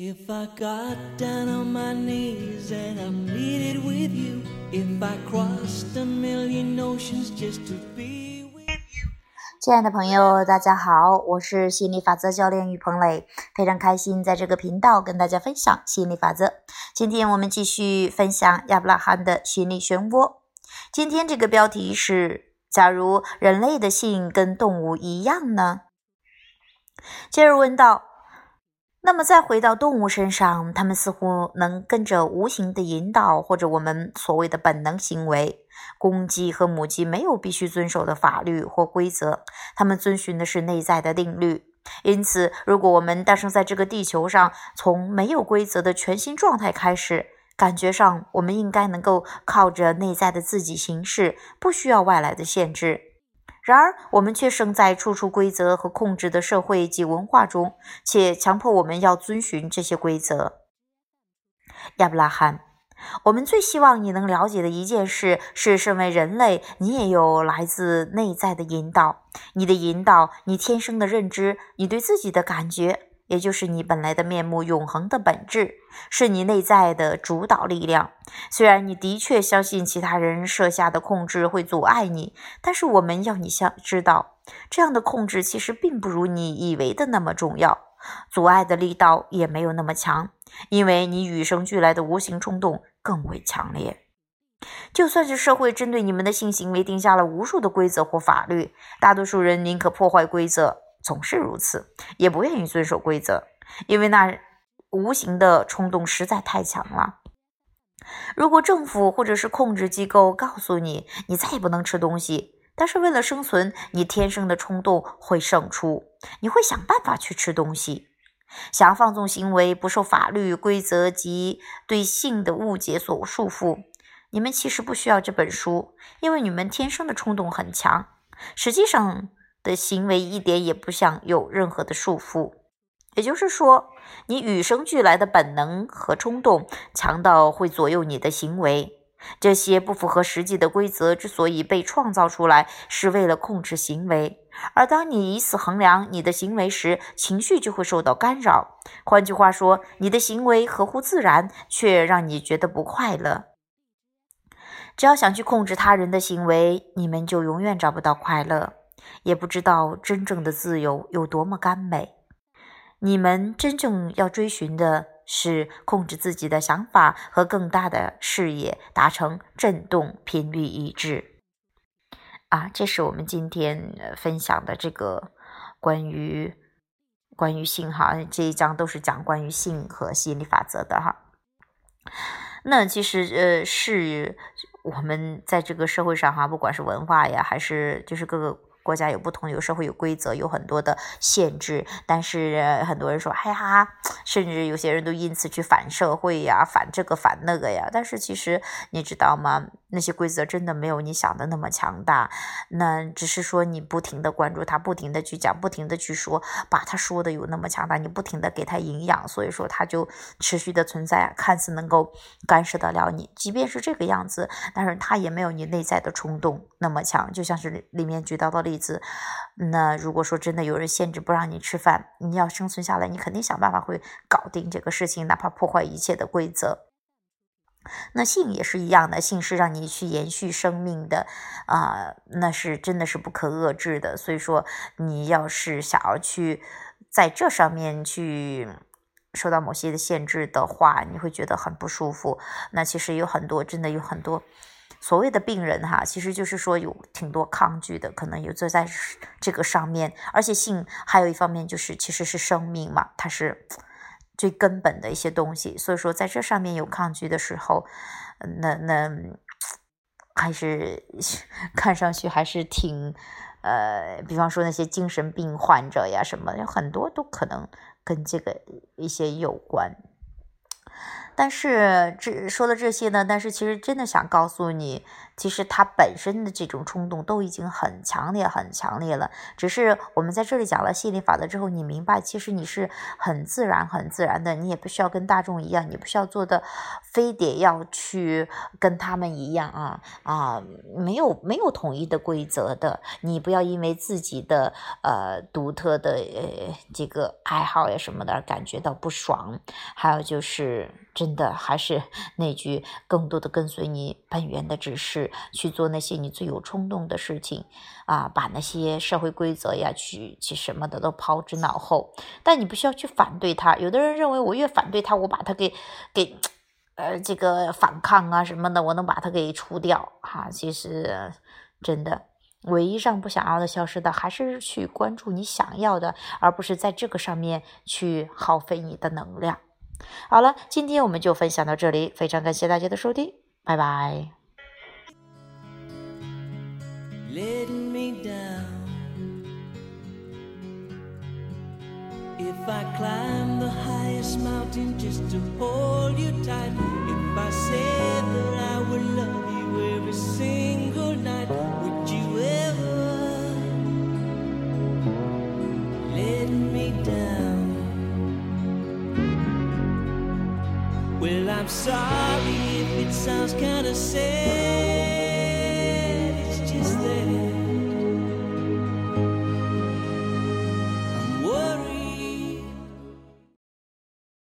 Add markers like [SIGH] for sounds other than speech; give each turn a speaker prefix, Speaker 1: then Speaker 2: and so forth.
Speaker 1: If I got down on my knees and I pleaded with you, if I crossed a million oceans just to be with you.
Speaker 2: 亲爱的朋友，大家好，我是心理法则教练于鹏磊，非常开心在这个频道跟大家分享心理法则。今天我们继续分享亚伯拉罕的心理漩涡。今天这个标题是：假如人类的性跟动物一样呢？接着问道。那么再回到动物身上，它们似乎能跟着无形的引导，或者我们所谓的本能行为。公鸡和母鸡没有必须遵守的法律或规则，它们遵循的是内在的定律。因此，如果我们诞生在这个地球上，从没有规则的全新状态开始，感觉上我们应该能够靠着内在的自己行事，不需要外来的限制。然而，我们却生在处处规则和控制的社会及文化中，且强迫我们要遵循这些规则。亚伯拉罕，我们最希望你能了解的一件事是：身为人类，你也有来自内在的引导，你的引导，你天生的认知，你对自己的感觉。也就是你本来的面目，永恒的本质，是你内在的主导力量。虽然你的确相信其他人设下的控制会阻碍你，但是我们要你相知道，这样的控制其实并不如你以为的那么重要，阻碍的力道也没有那么强，因为你与生俱来的无形冲动更为强烈。就算是社会针对你们的性行为定下了无数的规则或法律，大多数人宁可破坏规则。总是如此，也不愿意遵守规则，因为那无形的冲动实在太强了。如果政府或者是控制机构告诉你，你再也不能吃东西，但是为了生存，你天生的冲动会胜出，你会想办法去吃东西。想要放纵行为，不受法律规则及对性的误解所束缚。你们其实不需要这本书，因为你们天生的冲动很强。实际上。的行为一点也不像有任何的束缚，也就是说，你与生俱来的本能和冲动强到会左右你的行为。这些不符合实际的规则之所以被创造出来，是为了控制行为。而当你以此衡量你的行为时，情绪就会受到干扰。换句话说，你的行为合乎自然，却让你觉得不快乐。只要想去控制他人的行为，你们就永远找不到快乐。也不知道真正的自由有多么甘美。你们真正要追寻的是控制自己的想法和更大的视野，达成振动频率一致。啊，这是我们今天分享的这个关于关于性哈这一章都是讲关于性和吸引力法则的哈。那其实呃是我们在这个社会上哈，不管是文化呀，还是就是各个。国家有不同，有社会有规则，有很多的限制。但是很多人说，哎呀，甚至有些人都因此去反社会呀，反这个反那个呀。但是其实你知道吗？那些规则真的没有你想的那么强大。那只是说你不停的关注他，不停的去讲，不停的去说，把他说的有那么强大，你不停的给他营养，所以说他就持续的存在，看似能够干涉得了你。即便是这个样子，但是他也没有你内在的冲动那么强。就像是里面举到的例。子，那如果说真的有人限制不让你吃饭，你要生存下来，你肯定想办法会搞定这个事情，哪怕破坏一切的规则。那性也是一样的，性是让你去延续生命的啊，那是真的是不可遏制的。所以说，你要是想要去在这上面去受到某些的限制的话，你会觉得很不舒服。那其实有很多，真的有很多。所谓的病人哈，其实就是说有挺多抗拒的，可能有坐在这个上面，而且性还有一方面就是其实是生命嘛，它是最根本的一些东西，所以说在这上面有抗拒的时候，那那还是 [LAUGHS] 看上去还是挺呃，比方说那些精神病患者呀什么，有很多都可能跟这个一些有关。但是这说了这些呢？但是其实真的想告诉你，其实他本身的这种冲动都已经很强烈、很强烈了。只是我们在这里讲了吸引力法则之后，你明白，其实你是很自然、很自然的，你也不需要跟大众一样，你不需要做的非得要去跟他们一样啊啊，没有没有统一的规则的，你不要因为自己的呃独特的呃这个爱好呀什么的而感觉到不爽。还有就是。真的还是那句，更多的跟随你本源的指示去做那些你最有冲动的事情啊，把那些社会规则呀、去去什么的都抛之脑后。但你不需要去反对他。有的人认为，我越反对他，我把他给给呃这个反抗啊什么的，我能把他给除掉哈。其实真的，唯一让不想要的消失的，还是去关注你想要的，而不是在这个上面去耗费你的能量。好了，今天我们就分享到这里，非常感谢大家的收听，拜拜。If I climb the highest mountain just to hold you tight, if I said that I would love you every single night, would you ever let me down? Well, I'm sorry if it sounds kinda sad.